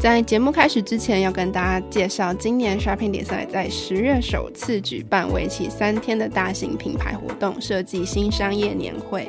在节目开始之前，要跟大家介绍，今年 Shopping 比赛在十月首次举办为期三天的大型品牌活动——设计新商业年会。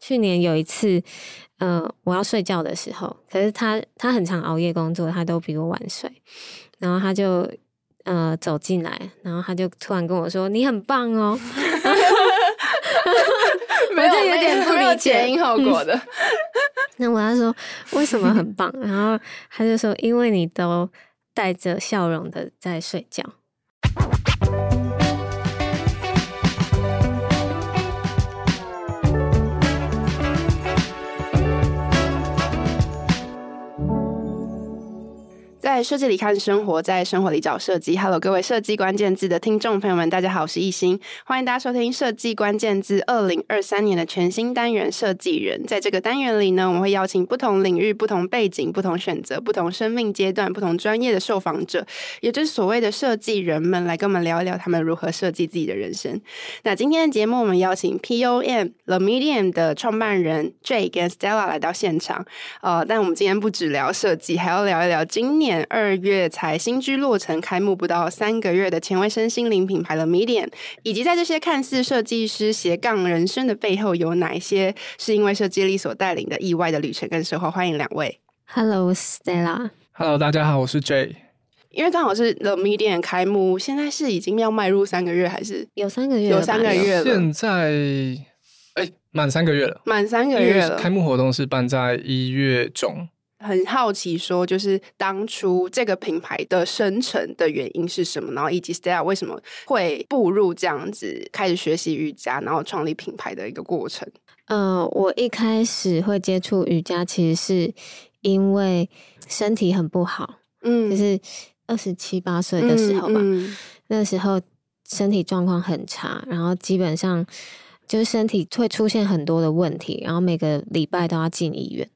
去年有一次，呃，我要睡觉的时候，可是他他很常熬夜工作，他都比我晚睡，然后他就呃走进来，然后他就突然跟我说：“你很棒哦。”没有，有点不理解前因后果的。那我要说为什么很棒？然后他就说：“因为你都带着笑容的在睡觉。”在设计里看生活，在生活里找设计。Hello，各位设计关键字的听众朋友们，大家好，我是艺兴，欢迎大家收听设计关键字二零二三年的全新单元设计人。在这个单元里呢，我们会邀请不同领域、不同背景、不同选择、不同生命阶段、不同专业的受访者，也就是所谓的设计人们，来跟我们聊一聊他们如何设计自己的人生。那今天的节目，我们邀请 POM The Medium 的创办人 Jay 跟 Stella 来到现场。呃，但我们今天不只聊设计，还要聊一聊今年。二月才新居落成，开幕不到三个月的前卫身心灵品牌 The Medium，以及在这些看似设计师斜杠人生的背后，有哪一些是因为设计力所带领的意外的旅程跟收获？欢迎两位。Hello Stella。Hello，大家好，我是 Jay。因为刚好是 The Medium 开幕，现在是已经要迈入三个月，还是有三个月？有三个月了。现在哎，满三个月了，满三个月了。开幕活动是办在一月中。很好奇，说就是当初这个品牌的生成的原因是什么？然后以及 Stella 为什么会步入这样子开始学习瑜伽，然后创立品牌的一个过程？嗯、呃，我一开始会接触瑜伽，其实是因为身体很不好，嗯，就是二十七八岁的时候吧，嗯嗯、那时候身体状况很差，然后基本上就是身体会出现很多的问题，然后每个礼拜都要进医院。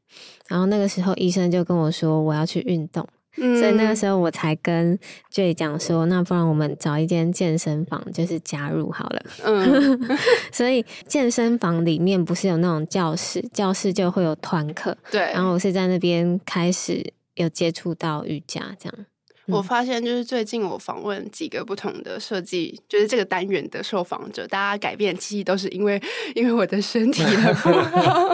然后那个时候，医生就跟我说我要去运动，嗯、所以那个时候我才跟 Jay 讲说，那不然我们找一间健身房，就是加入好了。嗯，所以健身房里面不是有那种教室，教室就会有团课。对，然后我是在那边开始有接触到瑜伽，这样。我发现，就是最近我访问几个不同的设计，就是这个单元的受访者，大家改变其实都是因为因为我的身体的不好。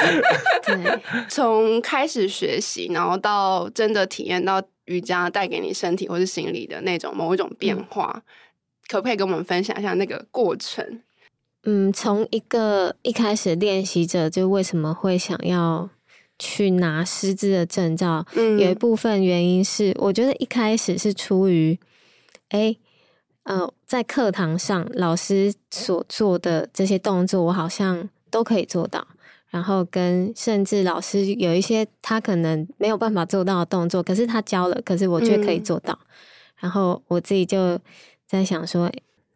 对，从开始学习，然后到真的体验到瑜伽带给你身体或是心理的那种某一种变化，嗯、可不可以跟我们分享一下那个过程？嗯，从一个一开始练习者，就为什么会想要。去拿师资的证照，嗯、有一部分原因是，我觉得一开始是出于，哎，呃，在课堂上老师所做的这些动作，我好像都可以做到。然后跟甚至老师有一些他可能没有办法做到的动作，可是他教了，可是我却可以做到。嗯、然后我自己就在想说，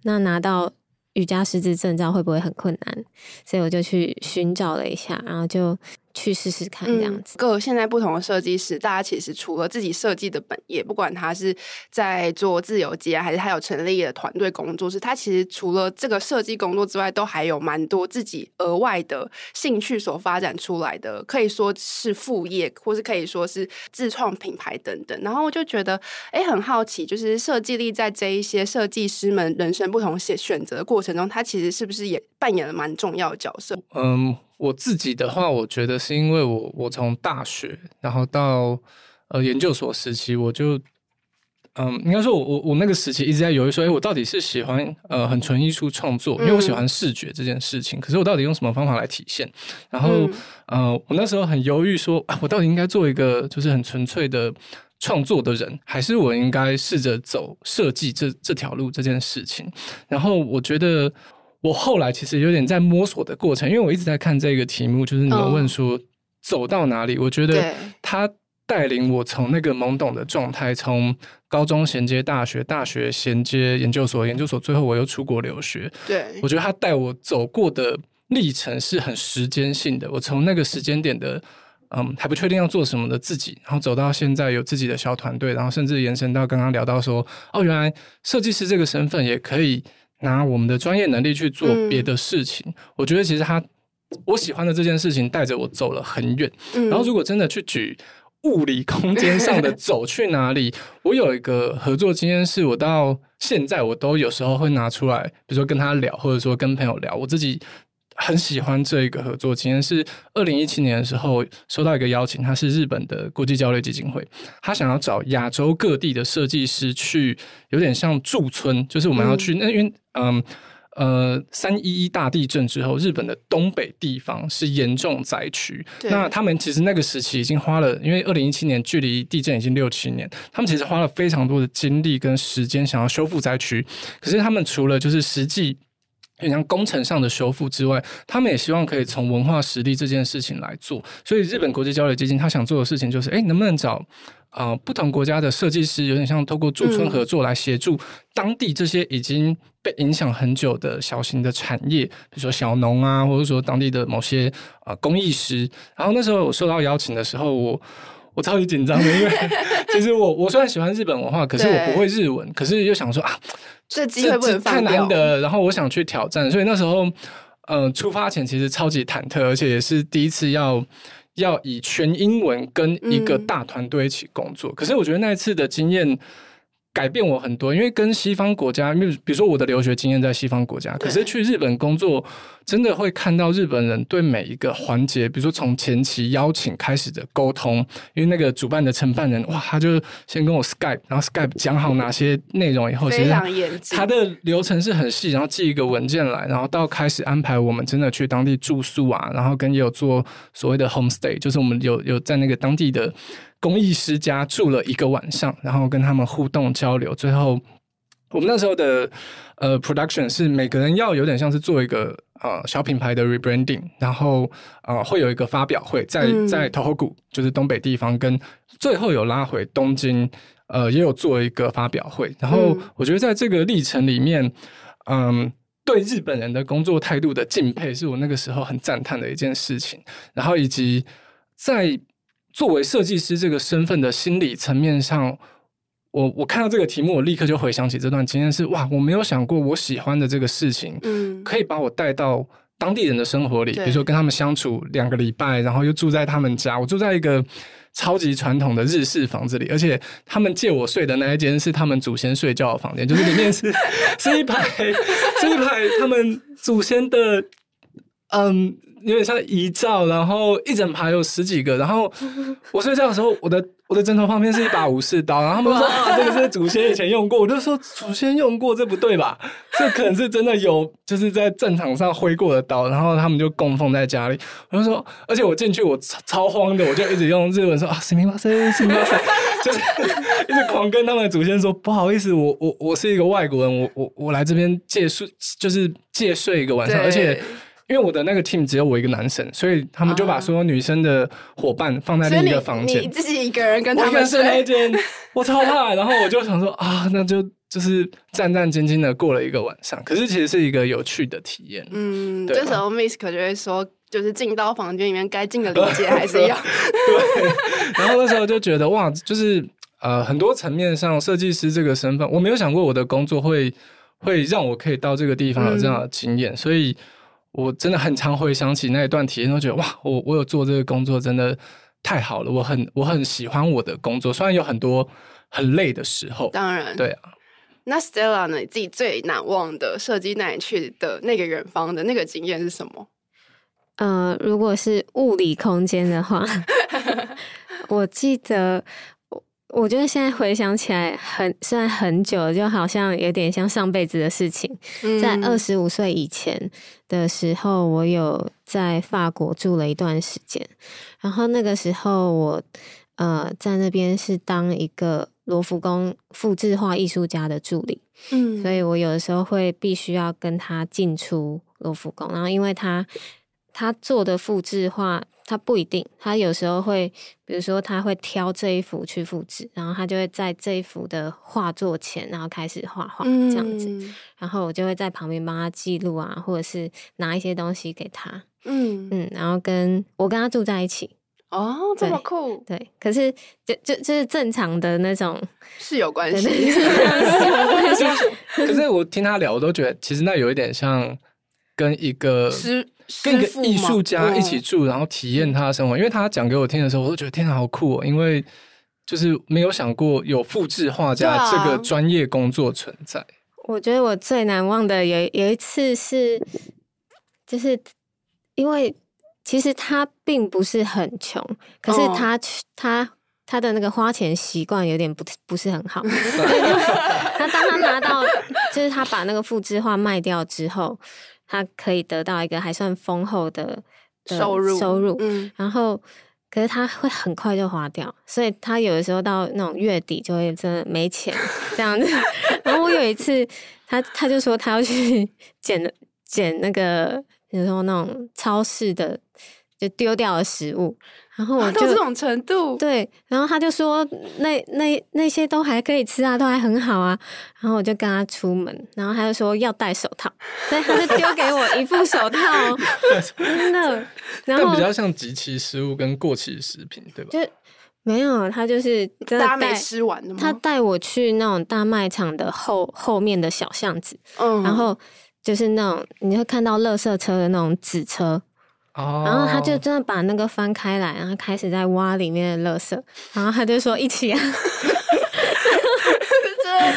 那拿到瑜伽师资证照会不会很困难？所以我就去寻找了一下，然后就。去试试看这样子。嗯、各现在不同的设计师，大家其实除了自己设计的本业，不管他是在做自由接，还是他有成立的团队工作室，他其实除了这个设计工作之外，都还有蛮多自己额外的兴趣所发展出来的，可以说是副业，或是可以说是自创品牌等等。然后我就觉得，哎、欸，很好奇，就是设计力在这一些设计师们人生不同选选择的过程中，他其实是不是也扮演了蛮重要的角色？嗯。我自己的话，我觉得是因为我我从大学然后到呃研究所时期，我就嗯，应该说我我我那个时期一直在犹豫说，哎，我到底是喜欢呃很纯艺术创作，因为我喜欢视觉这件事情，嗯、可是我到底用什么方法来体现？然后、嗯、呃，我那时候很犹豫说，啊，我到底应该做一个就是很纯粹的创作的人，还是我应该试着走设计这这条路这件事情？然后我觉得。我后来其实有点在摸索的过程，因为我一直在看这个题目，就是你们问说走到哪里，哦、我觉得他带领我从那个懵懂的状态，从高中衔接大学，大学衔接研究所，研究所最后我又出国留学。对，我觉得他带我走过的历程是很时间性的。我从那个时间点的嗯还不确定要做什么的自己，然后走到现在有自己的小团队，然后甚至延伸到刚刚聊到说，哦，原来设计师这个身份也可以。拿我们的专业能力去做别的事情，嗯、我觉得其实他我喜欢的这件事情带着我走了很远。嗯、然后如果真的去举物理空间上的走去哪里，我有一个合作经验，是我到现在我都有时候会拿出来，比如说跟他聊，或者说跟朋友聊，我自己。很喜欢这一个合作，今天是二零一七年的时候收到一个邀请，他是日本的国际交流基金会，他想要找亚洲各地的设计师去，有点像驻村，就是我们要去那、嗯、因为嗯呃三一一大地震之后，日本的东北地方是严重灾区，那他们其实那个时期已经花了，因为二零一七年距离地震已经六七年，他们其实花了非常多的精力跟时间想要修复灾区，可是他们除了就是实际。像工程上的修复之外，他们也希望可以从文化实力这件事情来做。所以，日本国际交流基金他想做的事情就是，哎，能不能找啊、呃、不同国家的设计师，有点像透过驻村合作来协助当地这些已经被影响很久的小型的产业，比如说小农啊，或者说当地的某些啊、呃、工艺师。然后那时候我受到邀请的时候，我。我超级紧张的，因为 其实我我虽然喜欢日本文化，可是我不会日文，可是又想说啊，这机会不能放，太难得，然后我想去挑战，所以那时候，呃，出发前其实超级忐忑，而且也是第一次要要以全英文跟一个大团队一起工作。嗯、可是我觉得那一次的经验。改变我很多，因为跟西方国家，因为比如说我的留学经验在西方国家，可是去日本工作，真的会看到日本人对每一个环节，比如说从前期邀请开始的沟通，因为那个主办的承办人，哇，他就先跟我 Skype，然后 Skype 讲好哪些内容以后，非常严谨，他的流程是很细，然后寄一个文件来，然后到开始安排我们真的去当地住宿啊，然后跟也有做所谓的 homestay，就是我们有有在那个当地的。工艺师家住了一个晚上，然后跟他们互动交流。最后，我们那时候的呃 production 是每个人要有点像是做一个呃小品牌的 rebranding，然后呃会有一个发表会在在 Tohoku，就是东北地方，跟最后有拉回东京，呃也有做一个发表会。然后我觉得在这个历程里面，嗯、呃，对日本人的工作态度的敬佩，是我那个时候很赞叹的一件事情。然后以及在作为设计师这个身份的心理层面上，我我看到这个题目，我立刻就回想起这段经验是哇，我没有想过我喜欢的这个事情，嗯，可以把我带到当地人的生活里，比如说跟他们相处两个礼拜，然后又住在他们家，我住在一个超级传统的日式房子里，而且他们借我睡的那一间是他们祖先睡觉的房间，就是里面是 是一排 是一排他们祖先的，嗯。有点像遗照，然后一整排有十几个，然后我睡觉的时候，我的我的枕头旁边是一把武士刀，然后他们说啊，这个是祖先以前用过，我就说祖先用过，这不对吧？这可能是真的有，就是在战场上挥过的刀，然后他们就供奉在家里。我就说，而且我进去我超超慌的，我就一直用日文说啊，すみません，すみません，就是一直狂跟他们的祖先说不好意思，我我我是一个外国人，我我我来这边借宿，就是借睡一个晚上，对而且。 因为我的那个 team 只有我一个男生，所以他们就把所有女生的伙伴放在另一个房间。你自己一个人跟他们睡那间，我超怕。然后我就想说啊，那就就是战战兢兢的过了一个晚上。可是其实是一个有趣的体验。嗯，这时候 Miss 可就会说。就是进到房间里面该尽的理解还是要 对。然后那时候就觉得哇，就是呃很多层面上设计师这个身份，我没有想过我的工作会会让我可以到这个地方有这样的经验，嗯、所以我真的很常回想起那一段体验，都觉得哇，我我有做这个工作真的太好了，我很我很喜欢我的工作，虽然有很多很累的时候，当然对啊。那 Stella 呢？你自己最难忘的设计带你去的那个远方的那个经验是什么？呃，如果是物理空间的话，我记得，我我觉得现在回想起来很，虽然很久，就好像有点像上辈子的事情。嗯、在二十五岁以前的时候，我有在法国住了一段时间，然后那个时候我呃在那边是当一个罗浮宫复制画艺术家的助理，嗯，所以我有的时候会必须要跟他进出罗浮宫，然后因为他。他做的复制画，他不一定。他有时候会，比如说，他会挑这一幅去复制，然后他就会在这一幅的画作前，然后开始画画这样子。嗯、然后我就会在旁边帮他记录啊，或者是拿一些东西给他。嗯嗯，然后跟我跟他住在一起。哦，这么酷。对，可是就就就是正常的那种 室友关系。可是我听他聊，我都觉得其实那有一点像跟一个跟一个艺术家一起住，然后体验他的生活。因为他讲给我听的时候，我都觉得天哪，好酷哦！因为就是没有想过有复制画家这个专业工作存在。我觉得我最难忘的有有一次是，就是因为其实他并不是很穷，可是他他他的那个花钱习惯有点不不是很好。他当他拿到，就是他把那个复制画卖掉之后。他可以得到一个还算丰厚的，的收入，收入，嗯，然后可是他会很快就花掉，所以他有的时候到那种月底就会真的没钱这样子。然后我有一次，他他就说他要去 捡捡那个，比如说那种超市的就丢掉的食物。然后我就这种程度，对，然后他就说那那那些都还可以吃啊，都还很好啊。然后我就跟他出门，然后他就说要戴手套，所以他就丢给我一副手套，真的。然后比较像即期食物跟过期食品，对吧？就没有，他就是真的带没吃完的吗？他带我去那种大卖场的后后面的小巷子，嗯，然后就是那种你会看到垃圾车的那种纸车。Oh. 然后他就真的把那个翻开来，然后开始在挖里面的垃圾，然后他就说一起啊，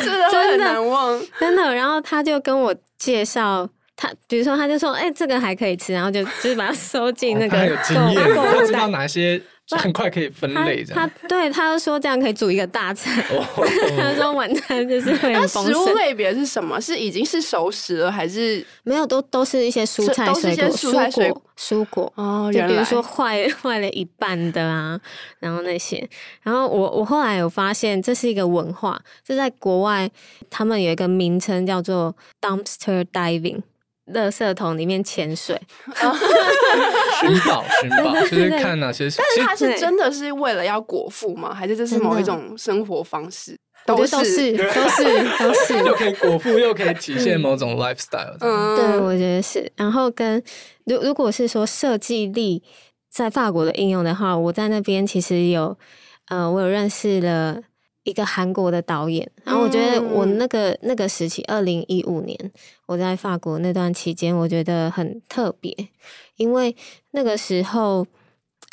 真的真的很难忘，真的。然后他就跟我介绍他，比如说他就说，哎、欸，这个还可以吃，然后就 就是把它收进那个，他有经验，他知道哪些。很快可以分类这样，他对他就说这样可以煮一个大餐。他说晚餐就是会很丰盛。那食物类别是什么？是已经是熟食了，还是没有？都都是一些蔬菜水果、蔬果、蔬果哦。就比如说坏 坏了一半的啊，然后那些。然后我我后来有发现，这是一个文化，是在国外，他们有一个名称叫做 dumpster diving。垃圾桶里面潜水，寻宝寻宝，就是看哪些。但是他是真的是为了要果腹吗？还是这是某一种生活方式？都是都是 都是都是，又可以果腹，又可以体现某种 lifestyle。嗯，对，我觉得是。然后跟如如果是说设计力在法国的应用的话，我在那边其实有呃，我有认识了。一个韩国的导演，然后我觉得我那个、嗯、那个时期，二零一五年我在法国那段期间，我觉得很特别，因为那个时候，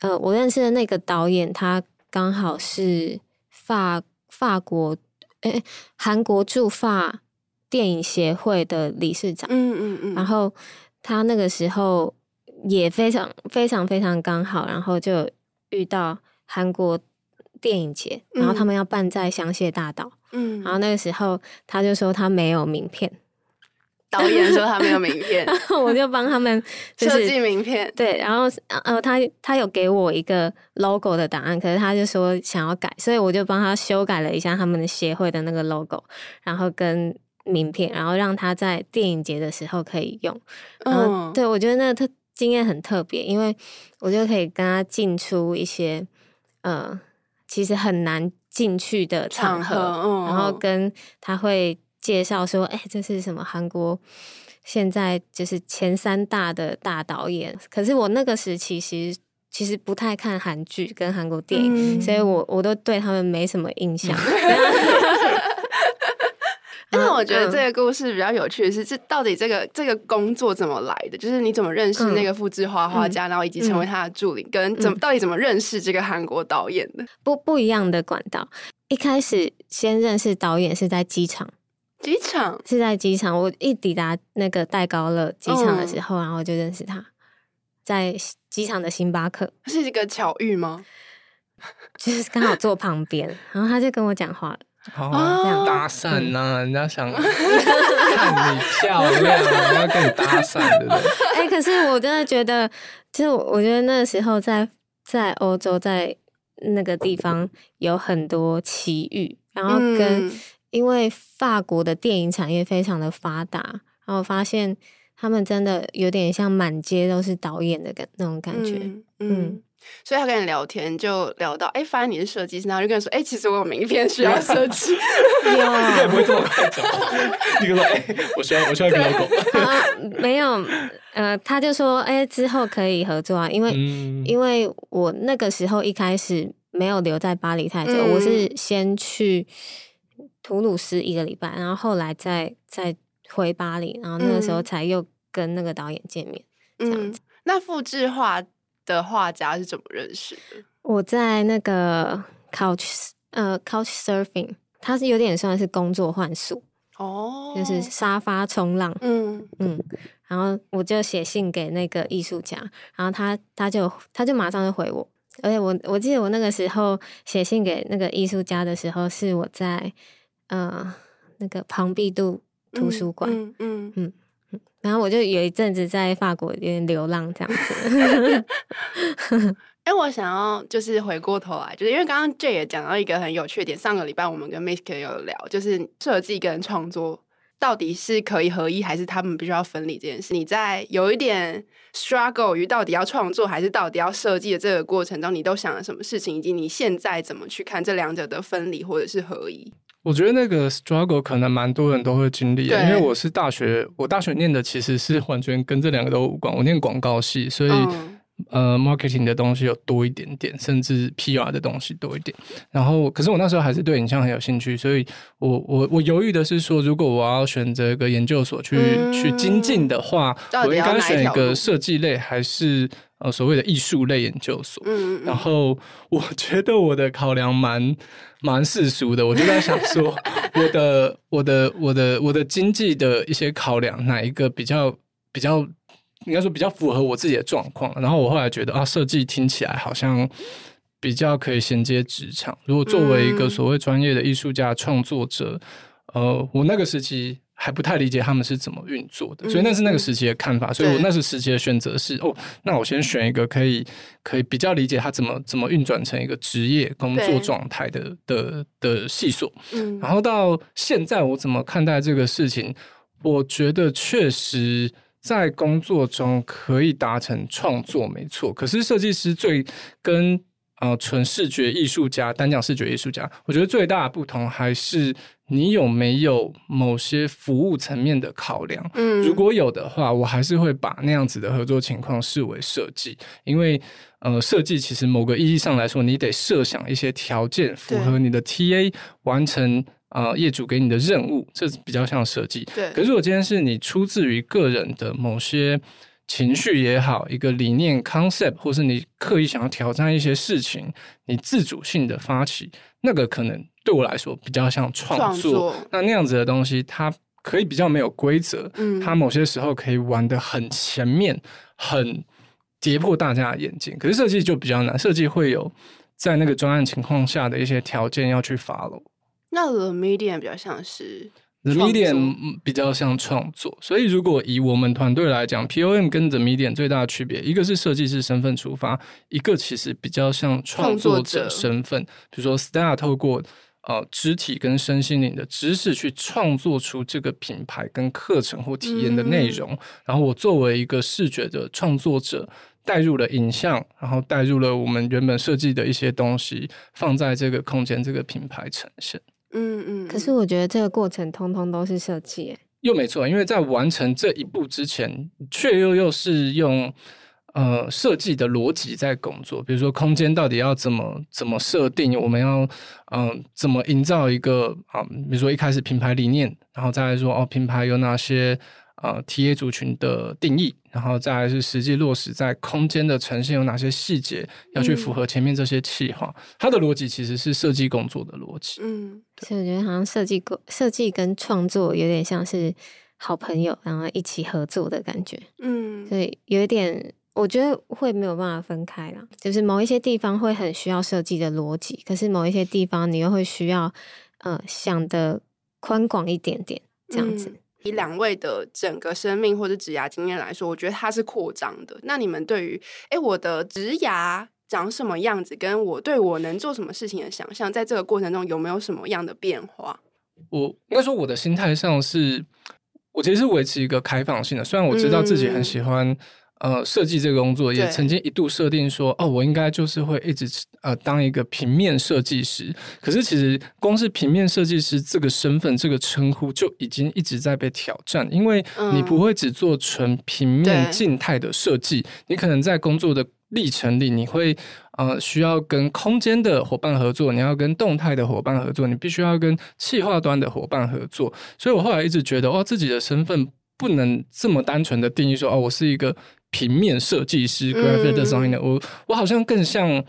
呃，我认识的那个导演，他刚好是法法国，诶，韩国驻法电影协会的理事长，嗯嗯嗯，然后他那个时候也非常非常非常刚好，然后就遇到韩国。电影节，然后他们要办在香榭大道，嗯，然后那个时候他就说他没有名片，导演说他没有名片，然后我就帮他们 设计名片，对，然后呃他他有给我一个 logo 的档案，可是他就说想要改，所以我就帮他修改了一下他们的协会的那个 logo，然后跟名片，然后让他在电影节的时候可以用，然后对我觉得那个特经验很特别，因为我就可以跟他进出一些呃。其实很难进去的场合，场合嗯、然后跟他会介绍说，哎、欸，这是什么韩国现在就是前三大的大导演。可是我那个时期其实其实不太看韩剧跟韩国电影，嗯、所以我我都对他们没什么印象。但是我觉得这个故事比较有趣的是，这到底这个这个工作怎么来的？就是你怎么认识那个复制花画家，嗯、然后以及成为他的助理，嗯、跟怎么到底怎么认识这个韩国导演的？不不一样的管道。一开始先认识导演是在机场。机场是在机场，我一抵达那个戴高乐机场的时候，嗯、然后就认识他，在机场的星巴克，是一个巧遇吗？就是刚好坐旁边，然后他就跟我讲话了，哦，搭讪呐、人家想 看你漂亮，人家跟你搭讪，对不对？哎、欸，可是我真的觉得，其实我觉得那时候在在欧洲，在那个地方有很多奇遇，然后跟。嗯因为法国的电影产业非常的发达，然后发现他们真的有点像满街都是导演的感那种感觉，嗯，嗯，所以他跟你聊天就聊到，哎，发现你是设计师，然后就跟你说，哎，其实我有名片需要设计，你也不会这么快讲，你跟他说，哎，我需要我需要一个 logo，啊，没有，呃，他就说，哎，之后可以合作啊，因为、嗯、因为我那个时候一开始没有留在巴黎太久，嗯、我是先去。图鲁斯一个礼拜，然后后来再再回巴黎，然后那个时候才又跟那个导演见面，嗯、这样子。那复制画的画家是怎么认识的？我在那个 Couch 呃 Couch Surfing，它是有点算是工作换宿哦，就是沙发冲浪，嗯嗯，然后我就写信给那个艺术家，然后他他就他就马上就回我，而且我我记得我那个时候写信给那个艺术家的时候是我在。呃，那个庞毕度图书馆，嗯嗯嗯，嗯，然后我就有一阵子在法国有点流浪这样子。哎、我想要就是回过头来，就是因为刚刚 Jay 也讲到一个很有趣的点，上个礼拜我们跟 Misk 有聊，就是设计跟创作到底是可以合一，还是他们必须要分离这件事。你在有一点 struggle 于到底要创作还是到底要设计的这个过程中，你都想了什么事情，以及你现在怎么去看这两者的分离或者是合一？我觉得那个 struggle 可能蛮多人都会经历，对因为我是大学，我大学念的其实是完全跟这两个都无关。我念广告系，所以、嗯、呃，marketing 的东西有多一点点，甚至 PR 的东西多一点。然后，可是我那时候还是对影像很有兴趣，所以我我我犹豫的是说，如果我要选择一个研究所去、嗯、去精进的话，我应该选一个设计类还是？呃，所谓的艺术类研究所，嗯，然后我觉得我的考量蛮 蛮世俗的，我就在想说，我的我的我的我的经济的一些考量，哪一个比较比较应该说比较符合我自己的状况？然后我后来觉得啊，设计听起来好像比较可以衔接职场。如果作为一个所谓专业的艺术家创作者，呃，我那个时期。还不太理解他们是怎么运作的，所以那是那个时期的看法。嗯、所以我那时时期的选择是哦，那我先选一个可以可以比较理解他怎么怎么运转成一个职业工作状态的的的系所。嗯，然后到现在我怎么看待这个事情？我觉得确实在工作中可以达成创作，没错。可是设计师最跟呃纯视觉艺术家，单讲视觉艺术家，我觉得最大的不同还是。你有没有某些服务层面的考量？嗯，如果有的话，我还是会把那样子的合作情况视为设计，因为呃，设计其实某个意义上来说，你得设想一些条件，符合你的 TA 完成呃业主给你的任务，这是比较像设计。对。可是如果今天是你出自于个人的某些情绪也好，一个理念 concept，或是你刻意想要挑战一些事情，你自主性的发起，那个可能。对我来说比较像创作，那那样子的东西，它可以比较没有规则，嗯，它某些时候可以玩得很前面，很跌破大家的眼睛。可是设计就比较难，设计会有在那个专案情况下的一些条件要去 follow。那 The Medium 比较像是。The Medium 比较像创作，所以如果以我们团队来讲，POM 跟 The Medium 最大的区别，一个是设计师身份出发，一个其实比较像创作者身份。比如说，Stella 透过呃肢体跟身心灵的知识去创作出这个品牌跟课程或体验的内容，嗯、然后我作为一个视觉的创作者，带入了影像，然后带入了我们原本设计的一些东西，放在这个空间、这个品牌呈现。嗯嗯。可是我觉得这个过程通通都是设计，又没错，因为在完成这一步之前，却又又是用。呃，设计的逻辑在工作，比如说空间到底要怎么怎么设定，我们要嗯、呃、怎么营造一个啊、呃，比如说一开始品牌理念，然后再来说哦，品牌有哪些呃 TA 族群的定义，然后再来是实际落实在空间的呈现有哪些细节要去符合前面这些企划，嗯、它的逻辑其实是设计工作的逻辑。嗯，所以我觉得好像设计工设计跟创作有点像是好朋友，然后一起合作的感觉。嗯，所以有一点。我觉得会没有办法分开啦，就是某一些地方会很需要设计的逻辑，可是某一些地方你又会需要，呃，想的宽广一点点这样子。嗯、以两位的整个生命或者职涯经验来说，我觉得它是扩张的。那你们对于，哎，我的职涯长什么样子，跟我对我能做什么事情的想象，在这个过程中有没有什么样的变化？我应该说，我的心态上是，我其实是维持一个开放性的，虽然我知道自己很喜欢、嗯。呃，设计这个工作也曾经一度设定说，哦，我应该就是会一直呃当一个平面设计师。可是其实光是平面设计师这个身份、这个称呼就已经一直在被挑战，因为你不会只做纯平面静态的设计，你可能在工作的历程里，你会呃需要跟空间的伙伴合作，你要跟动态的伙伴合作，你必须要跟企划端的伙伴合作。所以我后来一直觉得，哦，自己的身份不能这么单纯的定义说，哦，我是一个。平面设计师 （graphic designer），我我好像更像，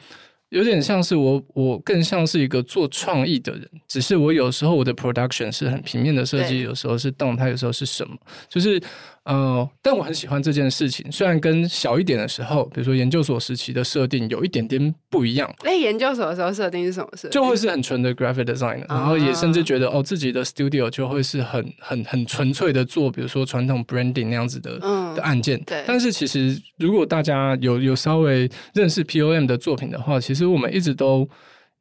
有点像是我，我更像是一个做创意的人。只是我有时候我的 production 是很平面的设计，有时候是动态，有时候是什么，就是。呃，但我很喜欢这件事情，虽然跟小一点的时候，比如说研究所时期的设定有一点点不一样。哎，研究所的时候设定是什么设定？就会是很纯的 graphic design，然后也甚至觉得哦，自己的 studio 就会是很很很纯粹的做，比如说传统 branding 那样子的、嗯、的案件。对。但是其实，如果大家有有稍微认识 POM 的作品的话，其实我们一直都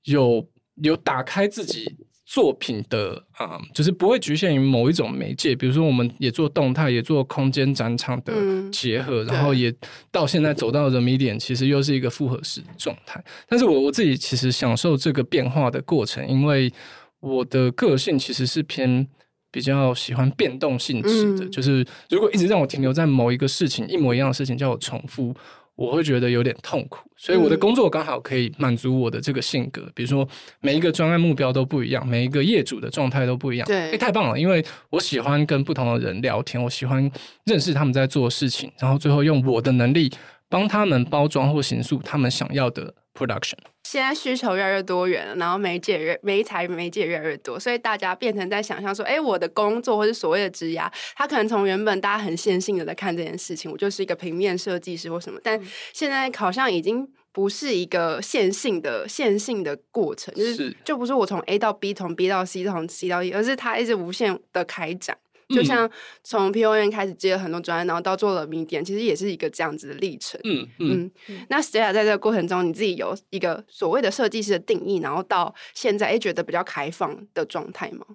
有有打开自己。作品的啊、嗯，就是不会局限于某一种媒介，比如说我们也做动态，也做空间展场的结合，嗯、然后也到现在走到的 medium，其实又是一个复合式的状态。但是我我自己其实享受这个变化的过程，因为我的个性其实是偏比较喜欢变动性质的，嗯、就是如果一直让我停留在某一个事情，一模一样的事情叫我重复。我会觉得有点痛苦，所以我的工作刚好可以满足我的这个性格。嗯、比如说，每一个专案目标都不一样，每一个业主的状态都不一样。对，诶，太棒了，因为我喜欢跟不同的人聊天，我喜欢认识他们在做的事情，然后最后用我的能力帮他们包装或形塑他们想要的 production。现在需求越来越多元了，然后媒介越媒材媒介越来越多，所以大家变成在想象说，哎，我的工作或是所谓的职涯，他可能从原本大家很线性的在看这件事情，我就是一个平面设计师或什么，但现在好像已经不是一个线性的线性的过程，就是就不是我从 A 到 B，从 B 到 C，从 C 到 E，而是它一直无限的开展。就像从 P O N 开始接了很多专案，然后到做了 Medium，其实也是一个这样子的历程。嗯嗯，嗯。那 Stella 在这个过程中，你自己有一个所谓的设计师的定义，然后到现在，哎，觉得比较开放的状态吗？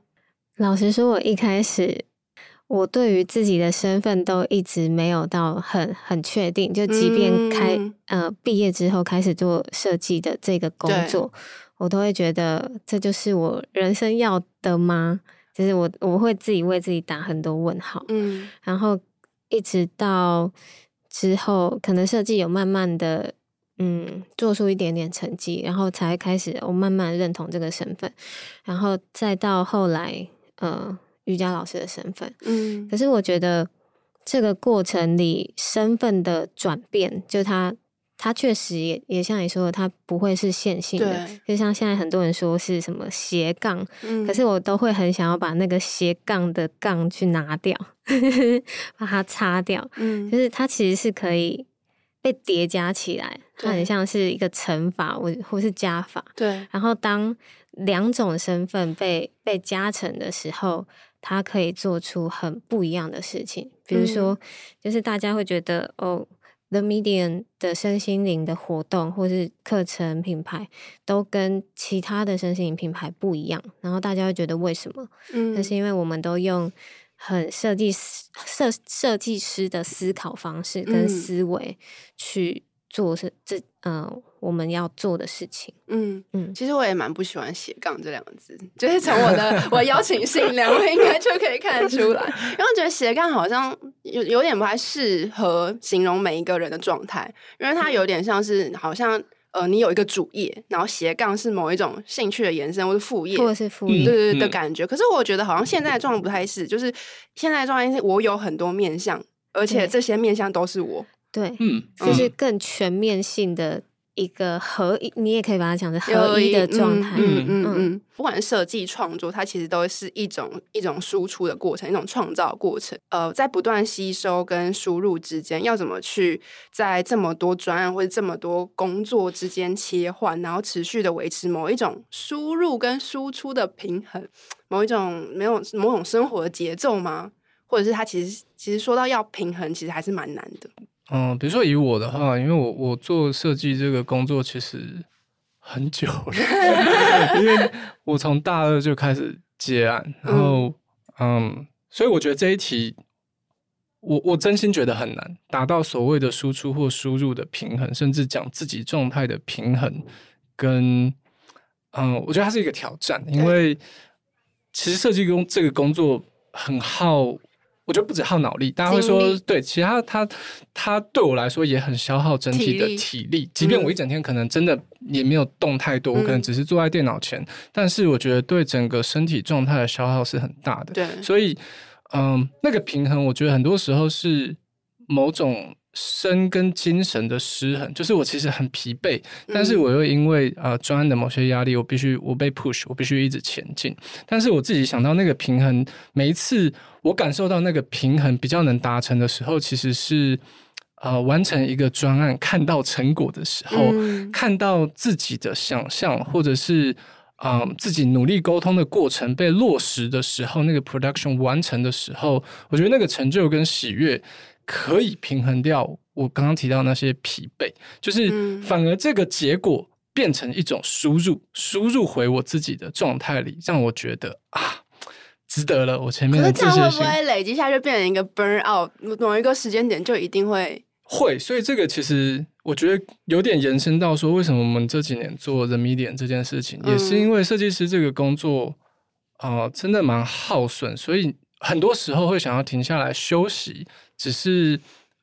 老实说，我一开始我对于自己的身份都一直没有到很很确定。就即便开、嗯、呃毕业之后开始做设计的这个工作，我都会觉得这就是我人生要的吗？其实我我会自己为自己打很多问号，嗯，然后一直到之后，可能设计有慢慢的嗯做出一点点成绩，然后才开始我慢慢认同这个身份，然后再到后来呃瑜伽老师的身份，嗯，可是我觉得这个过程里身份的转变，就他。它确实也也像你说的，它不会是线性的，就像现在很多人说是什么斜杠，嗯、可是我都会很想要把那个斜杠的杠去拿掉，把它擦掉，嗯、就是它其实是可以被叠加起来，它很像是一个乘法或或是加法，对。然后当两种身份被被加成的时候，它可以做出很不一样的事情，比如说，就是大家会觉得哦。The Medium 的身心灵的活动或是课程品牌，都跟其他的身心灵品牌不一样。然后大家会觉得为什么？嗯，那是因为我们都用很设计师设设计师的思考方式跟思维去做这这嗯、呃、我们要做的事情。嗯嗯，其实我也蛮不喜欢斜杠这两个字，就是从我的 我邀请信两位应该就可以看得出来，因为我觉得斜杠好像有有点不太适合形容每一个人的状态，因为它有点像是好像呃，你有一个主业，然后斜杠是某一种兴趣的延伸或是副业，或者是副业，对对对的感觉。可是我觉得好像现在状态不太是，就是现在状态是我有很多面向，而且这些面向都是我。对，嗯，就是更全面性的一个合一，你也可以把它讲成合一的状态。嗯嗯嗯，不管是设计创作，它其实都是一种一种输出的过程，一种创造过程。呃，在不断吸收跟输入之间，要怎么去在这么多专案或者这么多工作之间切换，然后持续的维持某一种输入跟输出的平衡，某一种没有某种生活的节奏吗？或者是它其实其实说到要平衡，其实还是蛮难的。嗯，比如说以我的话，因为我我做设计这个工作其实很久了，因为我从大二就开始接案，然后嗯，嗯，所以我觉得这一题，我我真心觉得很难达到所谓的输出或输入的平衡，甚至讲自己状态的平衡，跟嗯，我觉得它是一个挑战，因为其实设计工这个工作很耗。我觉得不止耗脑力，大家会说对，其他他他对我来说也很消耗整体的体力。即便我一整天可能真的也没有动太多，我可能只是坐在电脑前，但是我觉得对整个身体状态的消耗是很大的。对，所以嗯，那个平衡，我觉得很多时候是某种。身跟精神的失衡，就是我其实很疲惫，但是我又因为呃专案的某些压力，我必须我被 push，我必须一直前进。但是我自己想到那个平衡，每一次我感受到那个平衡比较能达成的时候，其实是呃完成一个专案看到成果的时候，嗯、看到自己的想象或者是嗯、呃、自己努力沟通的过程被落实的时候，那个 production 完成的时候，我觉得那个成就跟喜悦。可以平衡掉我刚刚提到那些疲惫，就是反而这个结果变成一种输入，输入回我自己的状态里，让我觉得啊，值得了。我前面的这些会不会累积下就变成一个 burn out？某一个时间点就一定会会。所以这个其实我觉得有点延伸到说，为什么我们这几年做 The Medium 这件事情，也是因为设计师这个工作啊、呃，真的蛮耗损，所以很多时候会想要停下来休息。只是，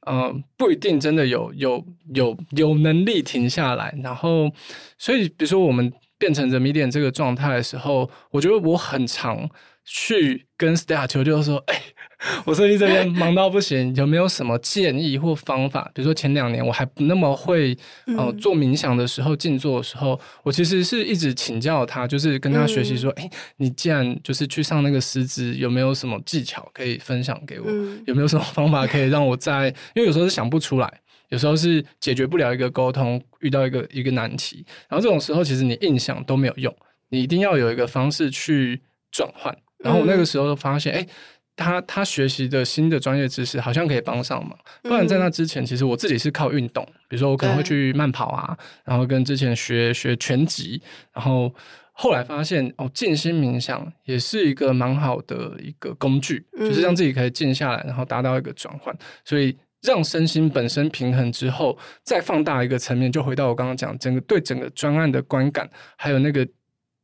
嗯、不一定真的有有有有能力停下来。然后，所以，比如说我们变成人民币店这个状态的时候，我觉得我很常去跟 Stella 求救说，哎、欸。我设计这边忙到不行，有没有什么建议或方法？比如说前两年我还不那么会，呃，做冥想的时候、静坐的时候，我其实是一直请教他，就是跟他学习说，哎、欸，你既然就是去上那个师资，有没有什么技巧可以分享给我？有没有什么方法可以让我在？因为有时候是想不出来，有时候是解决不了一个沟通，遇到一个一个难题，然后这种时候其实你印象都没有用，你一定要有一个方式去转换。然后我那个时候发现，哎、欸。他他学习的新的专业知识好像可以帮上忙，不然在那之前，其实我自己是靠运动，比如说我可能会去慢跑啊，然后跟之前学学拳击，然后后来发现哦，静心冥想也是一个蛮好的一个工具，就是让自己可以静下来，然后达到一个转换，所以让身心本身平衡之后，再放大一个层面，就回到我刚刚讲整个对整个专案的观感，还有那个。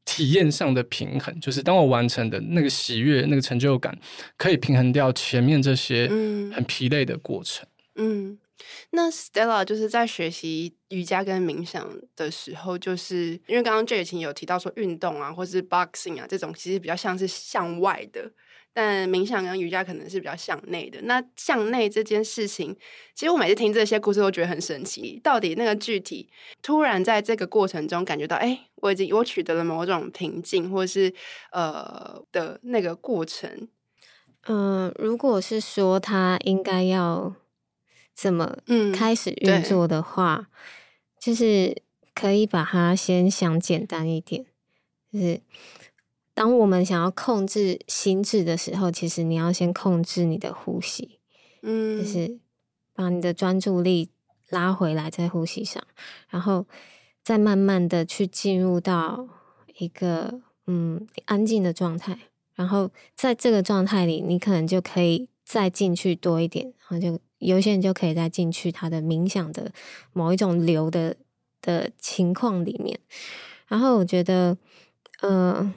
体验上的平衡，就是当我完成的那个喜悦、那个成就感，可以平衡掉前面这些很疲累的过程。嗯，嗯，那 Stella 就是在学习瑜伽跟冥想的时候，就是因为刚刚 Jay 有提到说运动啊，或是 boxing 啊这种，其实比较像是向外的。但冥想跟瑜伽可能是比较向内的。那向内这件事情，其实我每次听这些故事都觉得很神奇。到底那个具体突然在这个过程中感觉到，哎，我已经我取得了某种平静，或是呃的那个过程。嗯、呃，如果是说他应该要怎么嗯开始运作的话，嗯、就是可以把它先想简单一点，就是。当我们想要控制心智的时候，其实你要先控制你的呼吸，嗯，就是把你的专注力拉回来在呼吸上，然后再慢慢的去进入到一个嗯安静的状态，然后在这个状态里，你可能就可以再进去多一点，然后就有些人就可以再进去他的冥想的某一种流的的情况里面。然后我觉得，嗯、呃，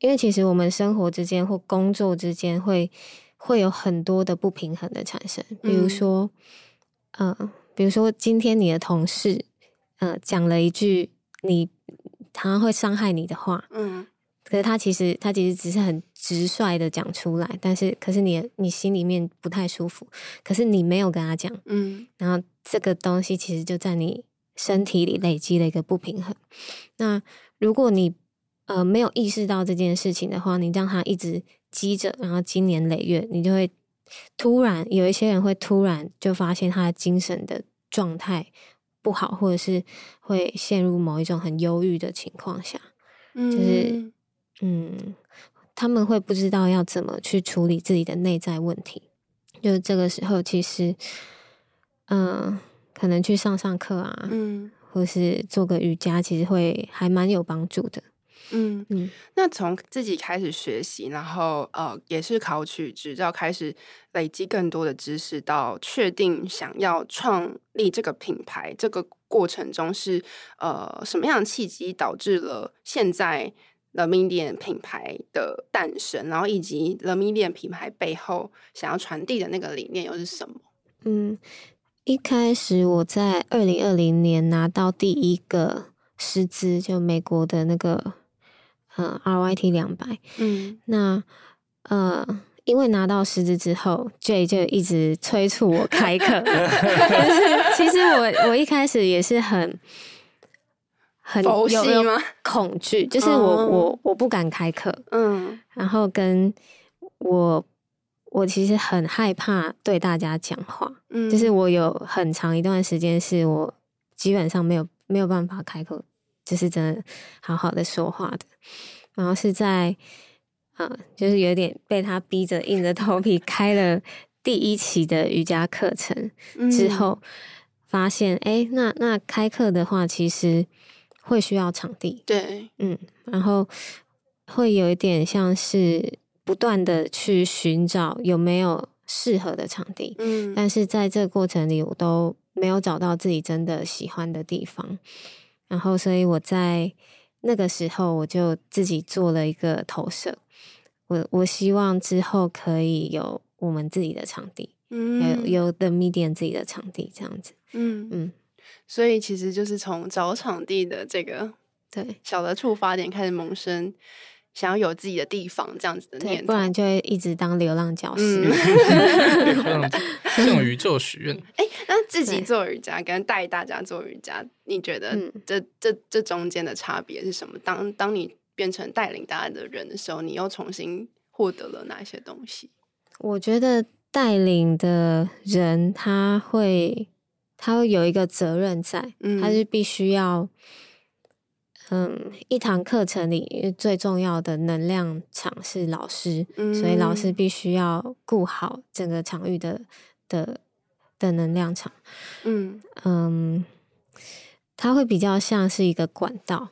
因为其实我们生活之间或工作之间会会有很多的不平衡的产生，比如说，嗯、呃，比如说今天你的同事，呃，讲了一句你常常会伤害你的话，嗯，可是他其实他其实只是很直率的讲出来，但是可是你你心里面不太舒服，可是你没有跟他讲，嗯，然后这个东西其实就在你。身体里累积了一个不平衡。那如果你呃没有意识到这件事情的话，你让它一直积着，然后经年累月，你就会突然有一些人会突然就发现他的精神的状态不好，或者是会陷入某一种很忧郁的情况下，嗯，就是嗯，他们会不知道要怎么去处理自己的内在问题。就是这个时候，其实嗯。呃可能去上上课啊，嗯，或是做个瑜伽，其实会还蛮有帮助的。嗯嗯，那从自己开始学习，然后呃，也是考取执照，开始累积更多的知识，到确定想要创立这个品牌，这个过程中是呃什么样的契机导致了现在 The Medium 品牌的诞生，然后以及 The Medium 品牌背后想要传递的那个理念又是什么？嗯。一开始我在二零二零年拿到第一个师资，就美国的那个呃 RYT 两百，嗯，那呃，因为拿到师资之后，Jay 就一直催促我开课。其实我我一开始也是很很有恐惧，就是我我我不敢开课，嗯，然后跟我。我其实很害怕对大家讲话，嗯，就是我有很长一段时间是我基本上没有没有办法开口，就是真的好好的说话的。然后是在啊，就是有点被他逼着硬着头皮开了第一期的瑜伽课程之后，发现哎，那那开课的话，其实会需要场地，对，嗯，然后会有一点像是。不断的去寻找有没有适合的场地，嗯，但是在这个过程里，我都没有找到自己真的喜欢的地方，然后，所以我在那个时候，我就自己做了一个投射，我我希望之后可以有我们自己的场地，嗯，有有 The Medium 自己的场地这样子，嗯。嗯，所以其实就是从找场地的这个对。小的触发点开始萌生。想要有自己的地方，这样子的念头，不然就会一直当流浪教师。向宇宙许愿。哎、欸，那自己做瑜伽跟带大家做瑜伽，你觉得这这这中间的差别是什么？当当你变成带领大家的人的时候，你又重新获得了哪些东西？我觉得带领的人他会他会有一个责任在，嗯、他是必须要。嗯，一堂课程里最重要的能量场是老师，嗯、所以老师必须要顾好整个场域的的的能量场。嗯嗯，它会比较像是一个管道，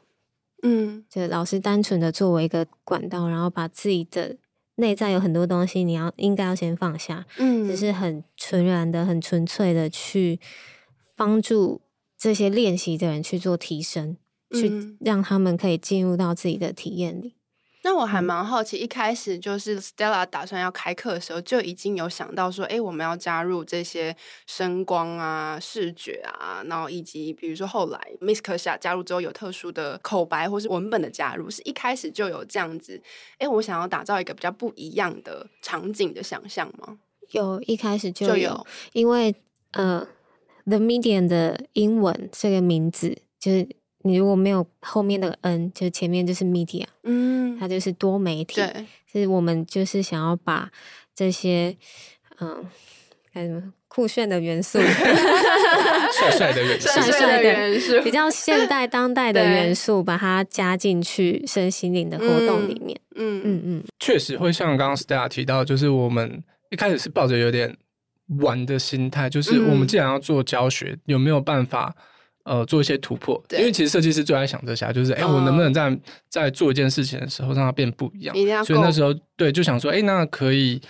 嗯，就老师单纯的作为一个管道，然后把自己的内在有很多东西，你要应该要先放下，嗯，只是很纯然的、很纯粹的去帮助这些练习的人去做提升。去让他们可以进入到自己的体验里。那我还蛮好奇，一开始就是 Stella 打算要开课的时候，就已经有想到说，哎，我们要加入这些声光啊、视觉啊，然后以及比如说后来 Miss Kesha 加入之后有特殊的口白或是文本的加入，是一开始就有这样子。哎，我想要打造一个比较不一样的场景的想象吗？有，一开始就有，就有因为呃，The Medium 的英文这个名字就是。你如果没有后面那个 N，就前面就是 media，嗯，它就是多媒体。对，是我们就是想要把这些嗯，干什么酷炫的元素，帅帅的元素，帅帅的元素，比较现代 当代的元素，把它加进去身心灵的活动里面。嗯嗯嗯，确实会像刚刚 Stella 提到，就是我们一开始是抱着有点玩的心态，就是我们既然要做教学，嗯、有没有办法？呃，做一些突破，因为其实设计师最爱想这些，就是哎、欸，我能不能在在做一件事情的时候让它变不一样？一定要。所以那时候对，就想说，哎、欸，那可以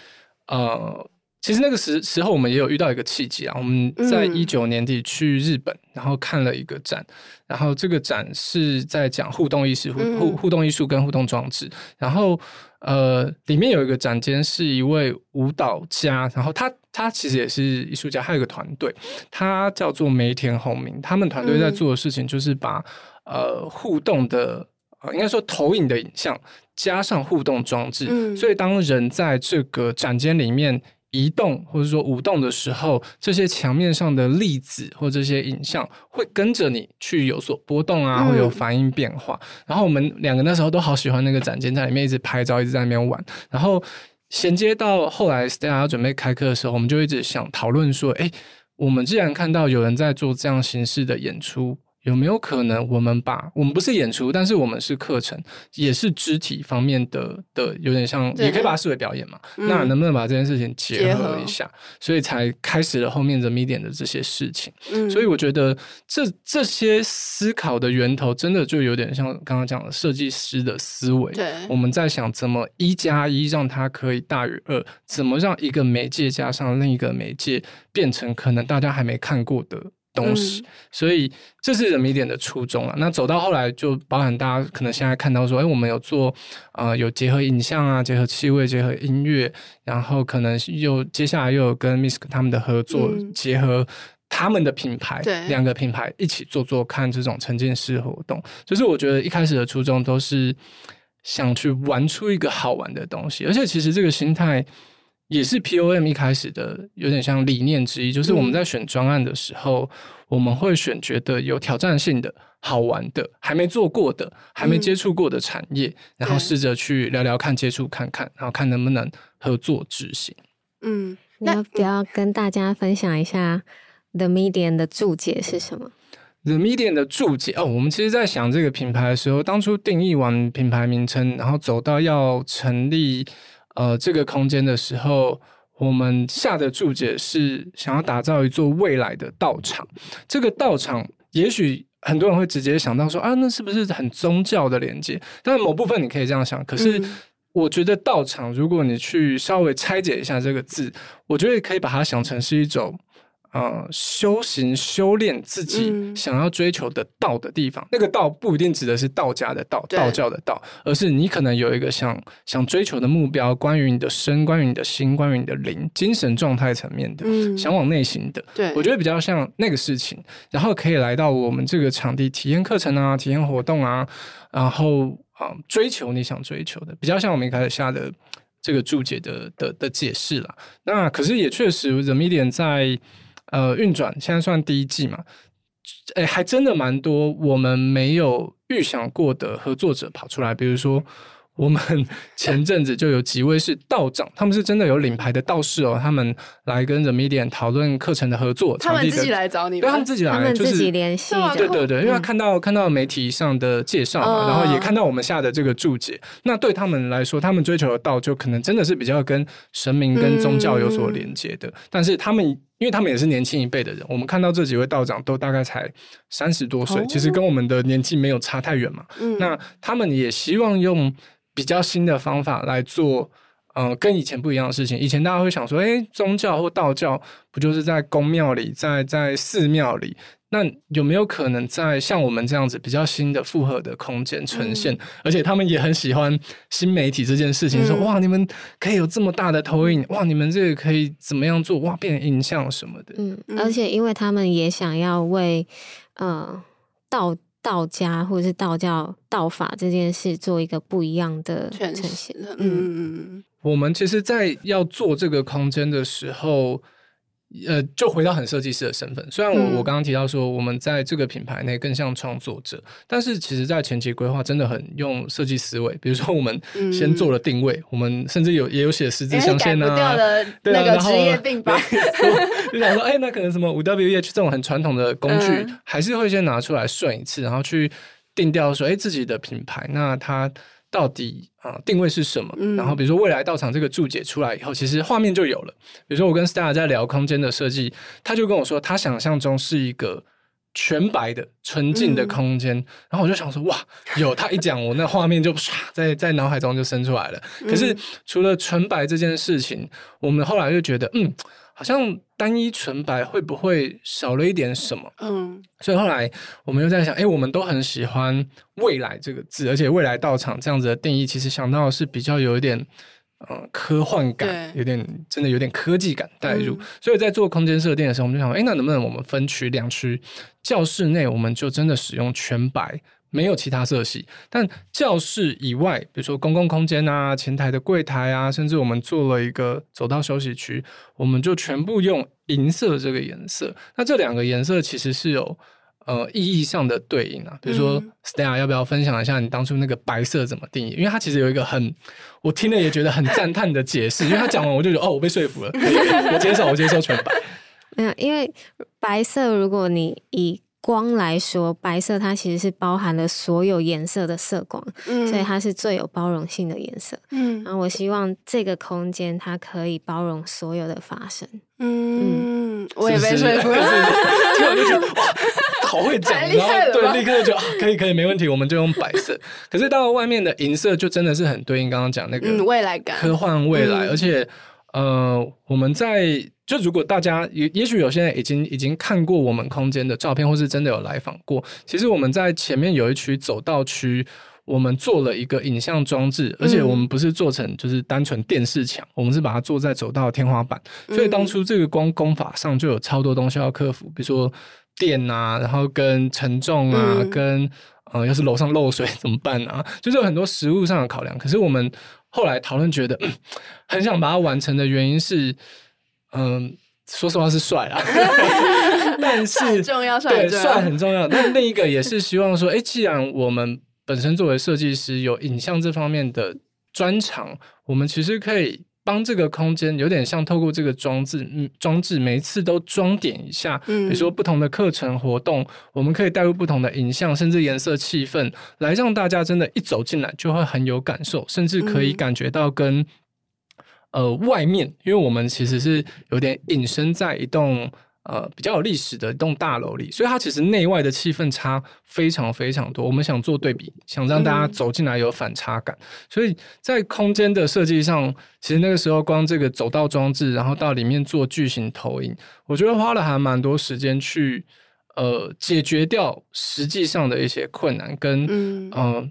呃，其实那个时时候，我们也有遇到一个契机啊。我们在一九年底去日本，然后看了一个展，然后这个展是在讲互动意识、互互互动艺术跟互动装置。然后呃，里面有一个展间是一位舞蹈家，然后他他其实也是艺术家，还有一个团队，他叫做梅田宏明。他们团队在做的事情就是把呃互动的。应该说，投影的影像加上互动装置，嗯，所以当人在这个展间里面移动或者说舞动的时候，这些墙面上的粒子或这些影像会跟着你去有所波动啊，会有反应变化。嗯，然后我们两个那时候都好喜欢那个展间，在里面一直拍照，一直在那边玩。然后衔接到后来 Stella 要准备开课的时候，我们就一直想讨论说，哎，我们既然看到有人在做这样形式的演出。有没有可能，我们把我们不是演出，但是我们是课程，也是肢体方面的的，有点像，也可以把它视为表演嘛？嗯、那能不能把这件事情结合一下？所以才开始了后面的 medium 的这些事情。嗯、所以我觉得这这些思考的源头，真的就有点像刚刚讲的设计师的思维。对，我们在想怎么一加一让它可以大于二，怎么让一个媒介加上另一个媒介变成可能大家还没看过的。东西，所以这是 The Medium 的初衷了。那走到后来，就包含大家可能现在看到说，哎，我们有做呃，有结合影像啊，结合气味，结合音乐，然后可能又接下来又有跟 Misk 他们的合作，嗯、结合他们的品牌，对，两个品牌一起做做看这种沉浸式活动。就是我觉得一开始的初衷都是想去玩出一个好玩的东西，而且其实这个心态。也是 POM 一开始的有点像理念之一，就是我们在选专案的时候，嗯、我们会选觉得有挑战性的、好玩的、还没做过的、还没接触过的产业，嗯、然后试着去聊聊看、接触看看，然后看能不能合作执行。嗯，那要不要跟大家分享一下 The Medium 的注解是什么？The Medium 的注解哦，我们其实，在想这个品牌的时候，当初定义完品牌名称，然后走到要成立。呃，这个空间的时候，我们下的注解是想要打造一座未来的道场。这个道场，也许很多人会直接想到说啊，那是不是很宗教的连接？但某部分你可以这样想。可是，我觉得道场，如果你去稍微拆解一下这个字，我觉得可以把它想成是一种。呃，修行、修炼自己想要追求的道的地方，嗯、那个道不一定指的是道家的道、道教的道，而是你可能有一个想想追求的目标，关于你的身、关于你的心、关于你的灵、精神状态层面的，嗯、想往内心的。对，我觉得比较像那个事情，然后可以来到我们这个场地体验课程啊，体验活动啊，然后啊、呃，追求你想追求的，比较像我们一开始下的这个注解的的的解释了。那可是也确实，The Medium 在。呃，运转现在算第一季嘛？哎，还真的蛮多我们没有预想过的合作者跑出来，比如说。我们 前阵子就有几位是道长，他们是真的有领牌的道士哦，他们来跟 The Medium 讨论课程的合作，他们自己来找你他们自己来，他们自己联系，就是、对对对，因为看到看到媒体上的介绍然后也看到我们下的这个注解，哦、那对他们来说，他们追求的道就可能真的是比较跟神明跟宗教有所连接的，嗯、但是他们因为他们也是年轻一辈的人，我们看到这几位道长都大概才三十多岁，哦、其实跟我们的年纪没有差太远嘛，嗯、那他们也希望用。比较新的方法来做，呃，跟以前不一样的事情。以前大家会想说，诶，宗教或道教不就是在宫庙里，在在寺庙里？那有没有可能在像我们这样子比较新的复合的空间呈现？嗯、而且他们也很喜欢新媒体这件事情，说、嗯、哇，你们可以有这么大的投影，哇，你们这个可以怎么样做？哇，变成影像什么的。嗯，而且因为他们也想要为，呃，道。道家或者是道教道法这件事做一个不一样的呈现。嗯嗯嗯，我们其实，在要做这个空间的时候。呃，就回到很设计师的身份。虽然我、嗯、我刚刚提到说，我们在这个品牌内更像创作者，但是其实，在前期规划真的很用设计思维。比如说，我们先做了定位，嗯、我们甚至有也有写十字象限啊，对啊，那个职业病吧。就想说，哎、欸，那可能什么五 W H 这种很传统的工具，嗯、还是会先拿出来顺一次，然后去定调说，哎、欸，自己的品牌，那它。到底啊、呃、定位是什么？嗯、然后比如说未来道场这个注解出来以后，其实画面就有了。比如说我跟 Stella 在聊空间的设计，他就跟我说，他想象中是一个全白的纯净的空间，嗯、然后我就想说，哇，有他一讲，我那画面就唰在在脑海中就生出来了。可是除了纯白这件事情，我们后来就觉得，嗯，好像单一纯白会不会少了一点什么？嗯，所以后来我们又在想，哎，我们都很喜欢未来这个字，而且未来到场这样子的定义，其实想到的是比较有一点。嗯，科幻感有点，真的有点科技感带入，嗯、所以在做空间设定的时候，我们就想，哎，那能不能我们分区两区？教室内我们就真的使用全白，没有其他色系。但教室以外，比如说公共空间啊、前台的柜台啊，甚至我们做了一个走道休息区，我们就全部用银色这个颜色。那这两个颜色其实是有。呃，意义上的对应啊，比如说 Stella，要不要分享一下你当初那个白色怎么定义？因为它其实有一个很，我听了也觉得很赞叹的解释。因为他讲完，我就觉得哦，我被说服了，我接受，我接受全白。没有，因为白色，如果你以光来说，白色它其实是包含了所有颜色的色光，嗯，所以它是最有包容性的颜色，嗯。然后我希望这个空间它可以包容所有的发生，嗯，嗯，我也被说服了，听完就觉得哇，好会讲，然后对，立刻就可以可以没问题，我们就用白色。可是到外面的银色就真的是很对应刚刚讲那个未来感，科幻未来，而且呃，我们在。就如果大家也也许有些人已经已经看过我们空间的照片，或是真的有来访过，其实我们在前面有一区走道区，我们做了一个影像装置，而且我们不是做成就是单纯电视墙，我们是把它做在走道的天花板，所以当初这个光工法上就有超多东西要克服，比如说电啊，然后跟承重啊，跟呃要是楼上漏水怎么办啊，就是有很多实物上的考量。可是我们后来讨论觉得，嗯，很想把它完成的原因是。嗯，说实话是帅啊，但是很重要，对，帅很重要。但另一个也是希望说，哎，既然我们本身作为设计师有影像这方面的专长，我们其实可以帮这个空间有点像透过这个装置，嗯，装置每一次都装点一下，比如说不同的课程活动，我们可以带入不同的影像，甚至颜色、气氛，来让大家真的，一走进来就会很有感受，甚至可以感觉到跟。呃，外面，因为我们其实是有点隐身在一栋呃比较有历史的一栋大楼里，所以它其实内外的气氛差非常非常多。我们想做对比，想让大家走进来有反差感，嗯、所以在空间的设计上，其实那个时候光这个走道装置，然后到里面做巨型投影，我觉得花了还蛮多时间去呃解决掉实际上的一些困难跟嗯。呃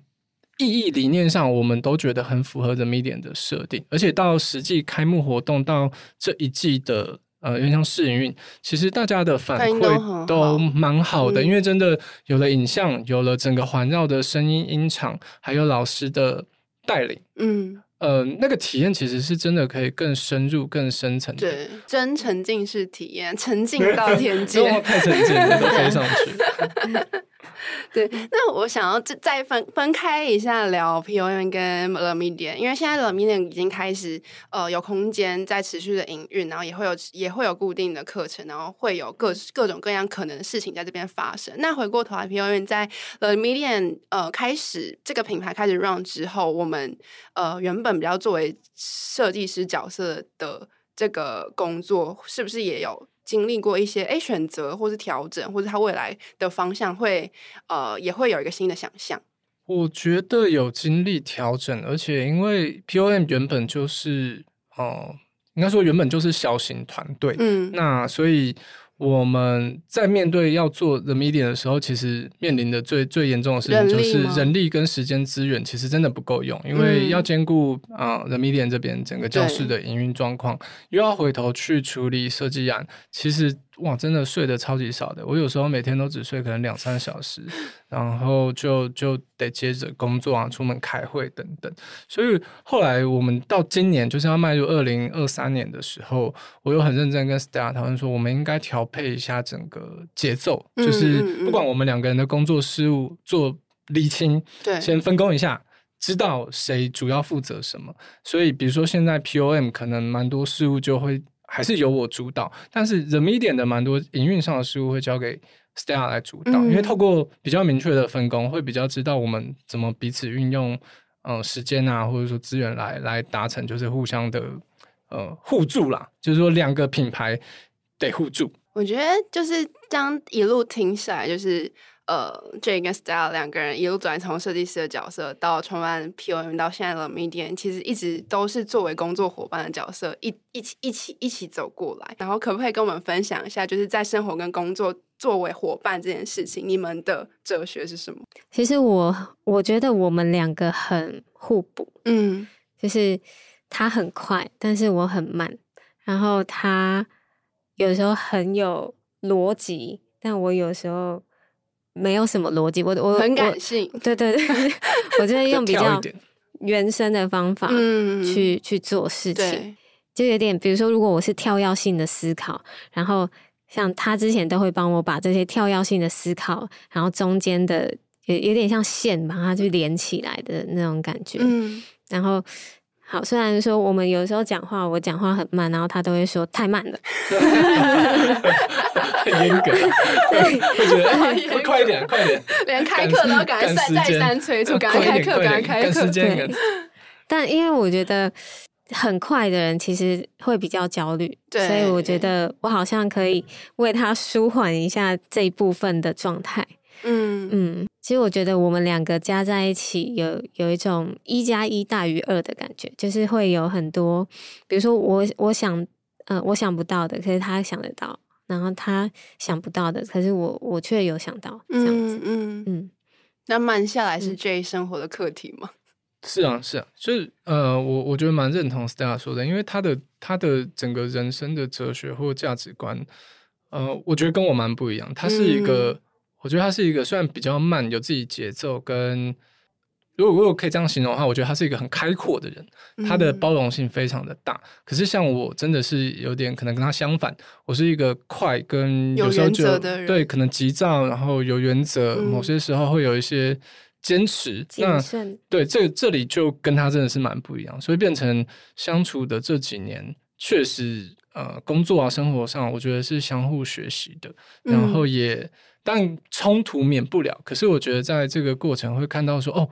意义理念上，我们都觉得很符合 The Medium 的设定，而且到实际开幕活动到这一季的呃，有点像试营运，其实大家的反馈都蛮好的，因为真的有了影像，有了整个环绕的声音音场，还有老师的带领，嗯。呃，那个体验其实是真的可以更深入、更深层的，对，真沉浸式体验，沉浸到 天 界，太沉浸了，都飞上去。对，那我想要再再分分开一下聊 POM 跟 The Medium，因为现在 The Medium 已经开始呃有空间在持续的营运，然后也会有也会有固定的课程，然后会有各各种各样可能的事情在这边发生。那回过头来，POM 在 The Medium 呃开始这个品牌开始 run 之后，我们呃原本比较作为设计师角色的这个工作，是不是也有？经历过一些诶选择，或是调整，或者他未来的方向会呃也会有一个新的想象。我觉得有经历调整，而且因为 POM 原本就是哦、呃，应该说原本就是小型团队，嗯，那所以。我们在面对要做 The Medium 的时候，其实面临的最最严重的事情就是人力跟时间资源其实真的不够用，因为要兼顾啊、呃、The Medium 这边整个教室的营运状况，又要回头去处理设计案，其实。哇，真的睡得超级少的。我有时候每天都只睡可能两三小时，然后就就得接着工作啊，出门开会等等。所以后来我们到今年就是要迈入二零二三年的时候，我又很认真跟 Stella 讨论说，我们应该调配一下整个节奏，就是不管我们两个人的工作事务做厘清，对，先分工一下，知道谁主要负责什么。所以比如说现在 POM 可能蛮多事务就会。还是由我主导，但是 The Medium 的蛮多营运上的事务会交给 Stella 来主导，嗯、因为透过比较明确的分工，会比较知道我们怎么彼此运用，呃，时间啊，或者说资源来来达成，就是互相的呃互助啦，就是说两个品牌得互助，我觉得就是这样一路听下来，就是。呃，Jay 跟 Stella 两个人一路转从设计师的角色到创办 POM 到现在的 Medium，其实一直都是作为工作伙伴的角色，一一起一起一起走过来。然后可不可以跟我们分享一下，就是在生活跟工作作为伙伴这件事情，你们的哲学是什么？其实我我觉得我们两个很互补，嗯，就是他很快，但是我很慢。然后他有时候很有逻辑，但我有时候。没有什么逻辑，我我很感性，对对对，我就会用比较原生的方法去去做事情，就有点，比如说，如果我是跳跃性的思考，然后像他之前都会帮我把这些跳跃性的思考，然后中间的有有点像线把它去连起来的那种感觉，嗯，然后。好，虽然说我们有时候讲话，我讲话很慢，然后他都会说太慢了，很严格，对，会觉得会快一点，快一点，连开课都要赶快再三催促，赶快开课，赶快开课，对。但因为我觉得很快的人其实会比较焦虑，对，所以我觉得我好像可以为他舒缓一下这一部分的状态。嗯。嗯，其实我觉得我们两个加在一起有有一种一加一大于二的感觉，就是会有很多，比如说我我想，嗯、呃，我想不到的，可是他想得到，然后他想不到的，可是我我却有想到，这样子，嗯嗯嗯。那慢下来是 Jay 生活的课题吗？是啊是啊，就是呃，我我觉得蛮认同 Stella 说的，因为他的他的整个人生的哲学或价值观，呃，我觉得跟我蛮不一样，他是一个。嗯我觉得他是一个虽然比较慢，有自己节奏，跟如果如果可以这样形容的话，我觉得他是一个很开阔的人，他的包容性非常的大。嗯、可是像我真的是有点可能跟他相反，我是一个快跟有时候就对可能急躁，然后有原则，嗯、某些时候会有一些坚持。那对这这里就跟他真的是蛮不一样，所以变成相处的这几年，确实呃工作啊生活上，我觉得是相互学习的，然后也。嗯但冲突免不了，可是我觉得在这个过程会看到说，哦，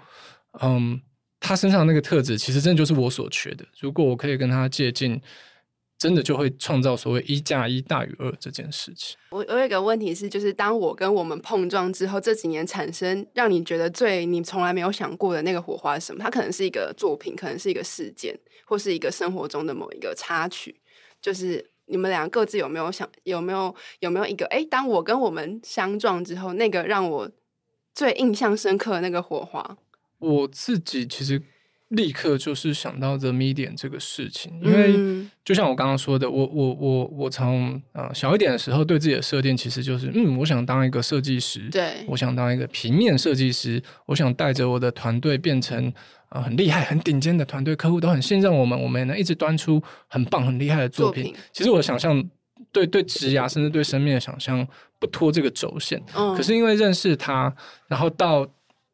嗯，他身上那个特质其实真的就是我所缺的。如果我可以跟他接近，真的就会创造所谓一加一大于二这件事情。我我有一个问题是，就是当我跟我们碰撞之后，这几年产生让你觉得最你从来没有想过的那个火花是什么？它可能是一个作品，可能是一个事件，或是一个生活中的某一个插曲，就是。你们俩各自有没有想有没有有没有一个哎，当我跟我们相撞之后，那个让我最印象深刻的那个火花？我自己其实立刻就是想到 The Medium 这个事情，因为就像我刚刚说的，我我我我从呃小一点的时候对自己的设定其实就是嗯，我想当一个设计师，对，我想当一个平面设计师，我想带着我的团队变成。啊，很厉害、很顶尖的团队，客户都很信任我们，我们也能一直端出很棒、很厉害的作品。作品其实我想象，对对职涯，甚至对生命的想象，不脱这个轴线。嗯、可是因为认识他，然后到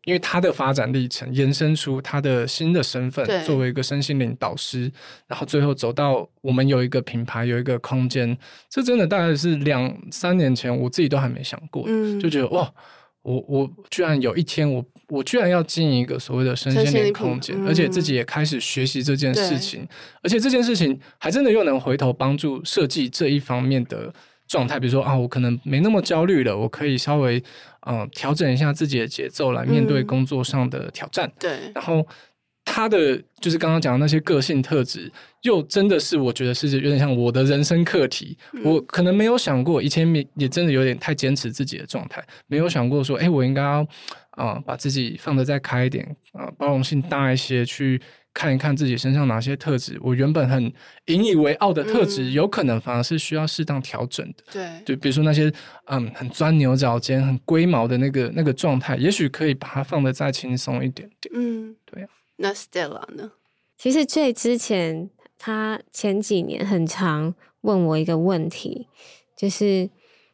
因为他的发展历程，延伸出他的新的身份，作为一个身心灵导师，然后最后走到我们有一个品牌，有一个空间。这真的大概是两三年前，我自己都还没想过，嗯、就觉得哇。我我居然有一天我，我我居然要经营一个所谓的身心灵空间，而且自己也开始学习这件事情，而且这件事情还真的又能回头帮助设计这一方面的状态。比如说啊，我可能没那么焦虑了，我可以稍微嗯、呃、调整一下自己的节奏来面对工作上的挑战。对，然后。他的就是刚刚讲的那些个性特质，又真的是我觉得是有点像我的人生课题。嗯、我可能没有想过，以前也真的有点太坚持自己的状态，没有想过说，哎、欸，我应该要啊、呃、把自己放得再开一点啊、呃，包容性大一些，去看一看自己身上哪些特质，我原本很引以为傲的特质，嗯、有可能反而是需要适当调整的。对，就比如说那些嗯很钻牛角尖、很龟毛的那个那个状态，也许可以把它放得再轻松一点点。嗯，对、啊。那 Stella 呢？其实最之前，他前几年很常问我一个问题，就是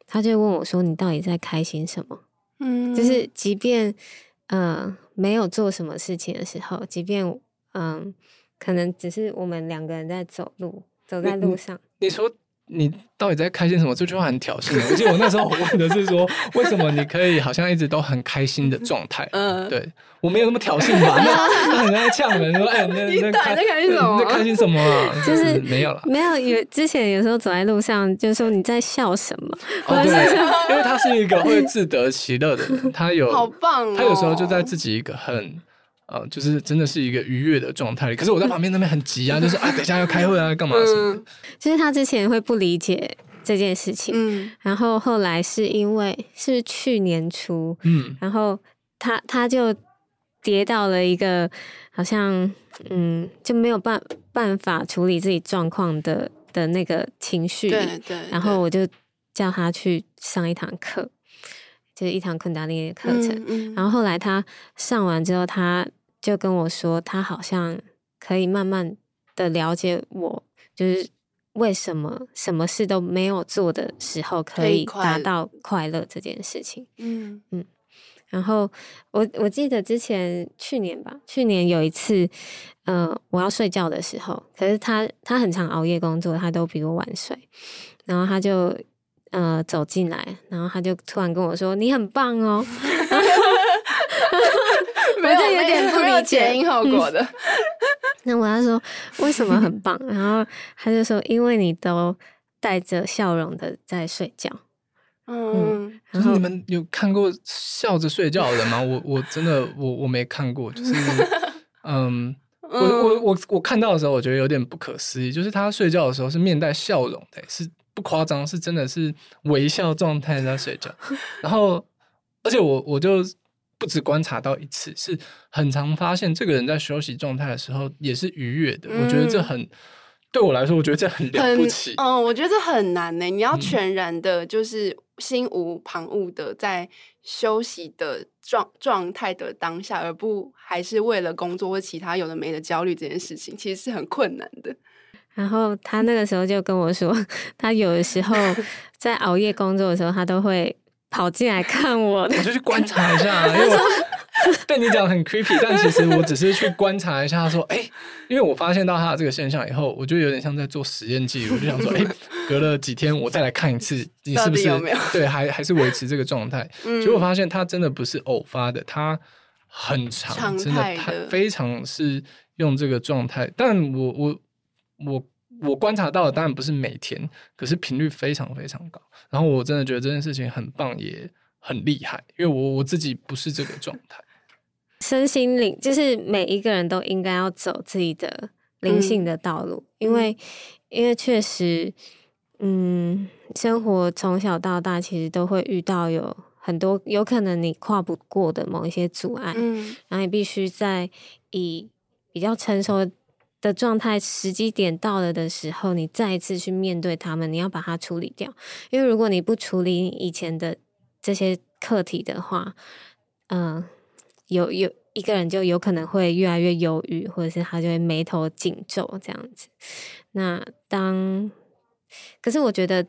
他就问我说：“你到底在开心什么？”嗯，就是即便嗯、呃、没有做什么事情的时候，即便嗯、呃、可能只是我们两个人在走路，走在路上。你，你说你到底在开心什么？这句话很挑衅。我记得我那时候我问的是说，为什么你可以好像一直都很开心的状态？嗯，对我没有那么挑衅吧？他很爱呛人说：“哎，那 那开在开心什么？在开心什么啊？就是没有了，没有。有之前有时候走在路上，就说你在笑什么？哦，对，因为他是一个 会自得其乐的人，他有好棒，他有时候就在自己一个很。呃，就是真的是一个愉悦的状态，可是我在旁边那边很急啊，就是啊，等一下要开会啊，干嘛什么的。就是他之前会不理解这件事情，嗯，然后后来是因为是去年初，嗯，然后他他就跌到了一个好像嗯就没有办办法处理自己状况的的那个情绪里，对对，对。然后我就叫他去上一堂课。就是一堂昆达里尼的课程，嗯嗯，然后后来他上完之后，他就跟我说，他好像可以慢慢的了解我，就是为什么什么事都没有做的时候可以达到快乐这件事情。嗯嗯，然后我我记得之前去年吧，去年有一次，呃，我要睡觉的时候，可是他他很常熬夜工作，他都比我晚睡，然后他就。呃，走进来，然后他就突然跟我说：“你很棒哦。”没有，有点不理解前因后果的。那我要说为什么很棒？然后他就说：“因为你都带着笑容的在睡觉。”嗯，就是你们有看过笑着睡觉的人吗？我我真的我我没看过，就是嗯，我我我我看到的时候，我觉得有点不可思议，就是他睡觉的时候是面带笑容的，是。不夸张，是真的是微笑状态在睡觉，然后，而且我我就不止观察到一次，是很常发现这个人在休息状态的时候也是愉悦的。嗯、我觉得这很对我来说，我觉得这很了不起。嗯，我觉得这很难呢。你要全然的，就是心无旁骛的在休息的状状态的当下，而不还是为了工作或其他有的没的焦虑这件事情，其实是很困难的。然后他那个时候就跟我说，他有的时候在熬夜工作的时候，他都会跑进来看我。我就去观察一下，因为我 被你讲很 creepy，但其实我只是去观察一下。他说：“哎，因为我发现到他的这个现象以后，我就有点像在做实验记录，我就想说：哎，隔了几天我再来看一次，你是不是对还还是维持这个状态？结果发现他真的不是偶发的，他很长，真的他非常是用这个状态。但我我。我我观察到的当然不是每天，可是频率非常非常高。然后我真的觉得这件事情很棒，也很厉害，因为我我自己不是这个状态。身心灵就是每一个人都应该要走自己的灵性的道路，嗯、因为因为确实，嗯，生活从小到大其实都会遇到有很多有可能你跨不过的某一些阻碍，嗯，然后你必须在以比较成熟的。状态时机点到了的时候，你再一次去面对他们，你要把它处理掉。因为如果你不处理以前的这些课题的话，嗯、呃，有有一个人就有可能会越来越忧郁，或者是他就会眉头紧皱这样子。那当可是我觉得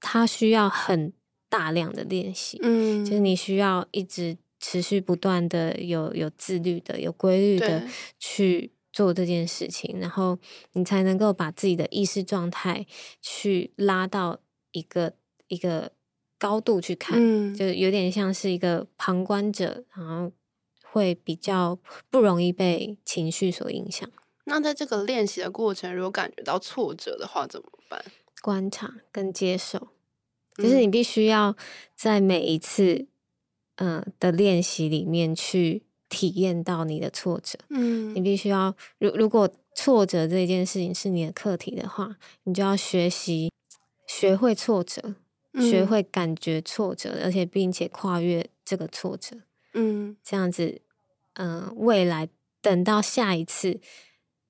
他需要很大量的练习，嗯，就是你需要一直持续不断的有有自律的、有规律的去。做这件事情，然后你才能够把自己的意识状态去拉到一个一个高度去看，嗯，就有点像是一个旁观者，然后会比较不容易被情绪所影响。那在这个练习的过程，如果感觉到挫折的话，怎么办？观察跟接受，就是你必须要在每一次嗯、呃、的练习里面去。体验到你的挫折，嗯，你必须要，如如果挫折这件事情是你的课题的话，你就要学习学会挫折，嗯，学会感觉挫折，而且并且跨越这个挫折，嗯，这样子，嗯，呃，未来等到下一次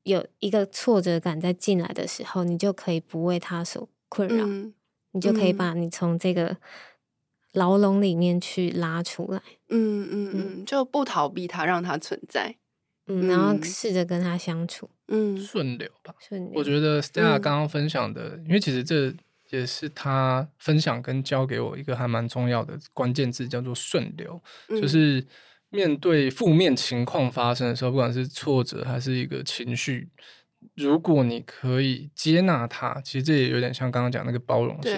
有一个挫折感再进来的时候，你就可以不为他所困扰，嗯，你就可以把你从这个。牢笼里面去拉出来，嗯嗯嗯，就不逃避它，让它存在，嗯，然后试着跟它相处，嗯，顺流吧，顺流。我觉得 Stella 刚刚分享的，嗯，因为其实这也是他分享跟教给我一个还蛮重要的关键字，叫做顺流，嗯，就是面对负面情况发生的时候，不管是挫折还是一个情绪，如果你可以接纳它，其实这也有点像刚刚讲那个包容性。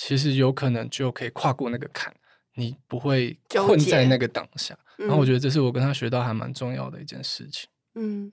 其实有可能就可以跨过那个坎，你不会困在那个当下。然后我觉得这是我跟他学到还蛮重要的一件事情。嗯。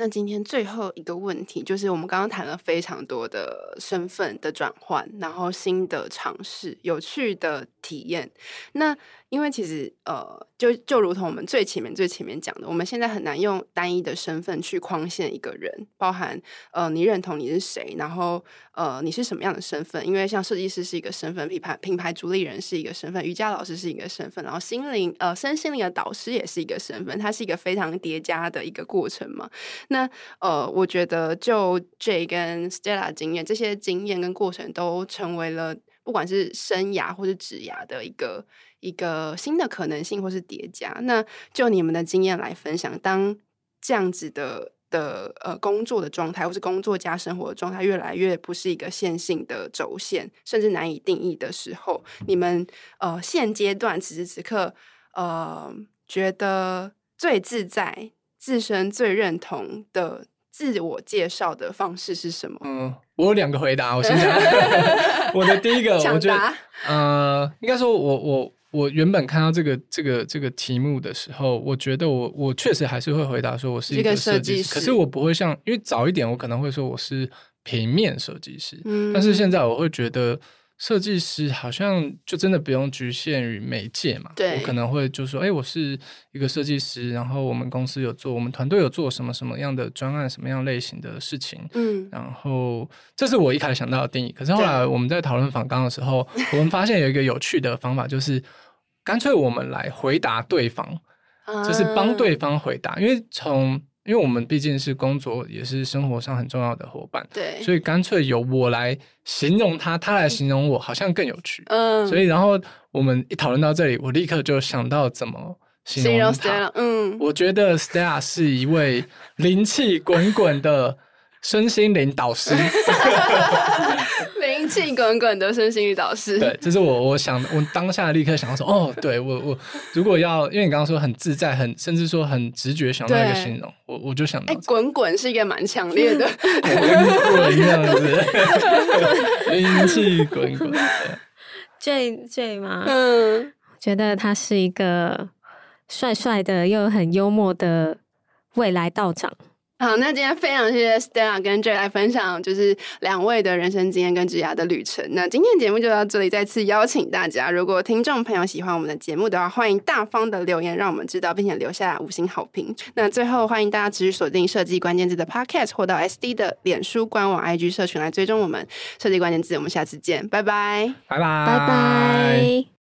那今天最后一个问题，就是我们刚刚谈了非常多的身份的转换，然后新的尝试、有趣的体验。那因为其实呃，就就如同我们最前面最前面讲的，我们现在很难用单一的身份去框限一个人，包含呃，你认同你是谁，然后呃，你是什么样的身份？因为像设计师是一个身份，品牌品牌主理人是一个身份，瑜伽老师是一个身份，然后心灵呃身心灵的导师也是一个身份，它是一个非常叠加的一个过程嘛。那呃，我觉得就 J 跟 Stella 经验，这些经验跟过程都成为了不管是生涯或是职涯的一个。一个新的可能性，或是叠加。那就你们的经验来分享，当这样子的的呃工作的状态，或是工作加生活的状态，越来越不是一个线性的轴线，甚至难以定义的时候，你们呃现阶段此时此刻呃觉得最自在、自身最认同的自我介绍的方式是什么？嗯，我有两个回答，我先讲 我的第一个，我觉得呃，应该说我我。我原本看到这个这个这个题目的时候，我觉得我我确实还是会回答说我是一个设计师，师可是我不会像，因为早一点我可能会说我是平面设计师，嗯，但是现在我会觉得。设计师好像就真的不用局限于媒介嘛？对，我可能会就说，哎、欸，我是一个设计师，然后我们公司有做，我们团队有做什么什么样的专案，什么样类型的事情，嗯，然后这是我一开始想到的定义。可是后来我们在讨论访纲的时候，我们发现有一个有趣的方法，就是干脆我们来回答对方，就是帮对方回答，因为从。因为我们毕竟是工作，也是生活上很重要的伙伴，对，所以干脆由我来形容他，他来形容我，好像更有趣。嗯，所以然后我们一讨论到这里，我立刻就想到怎么形容他。嗯，我觉得 Stella 是一位灵气滚滚的身心灵导师。灵气滚滚的身心灵导师，对，这是我我想我当下立刻想到说，哦，对我我如果要，因为你刚刚说很自在，很甚至说很直觉想到一个形容，我我就想到，哎、欸，滚滚是一个蛮强烈的，滚滚这样子，灵气滚滚。Jay Jay 吗？嗯，觉得他是一个帅帅的又很幽默的未来道长。好，那今天非常谢谢 Stella 跟 Jay 来分享，就是两位的人生经验跟职涯的旅程。那今天节目就到这里，再次邀请大家，如果听众朋友喜欢我们的节目的话，欢迎大方的留言让我们知道，并且留下五星好评。那最后欢迎大家持续锁定设计关键字的 Podcast，或到 SD 的脸书官网 IG 社群来追踪我们设计关键字。我们下次见，拜拜，拜拜，拜拜。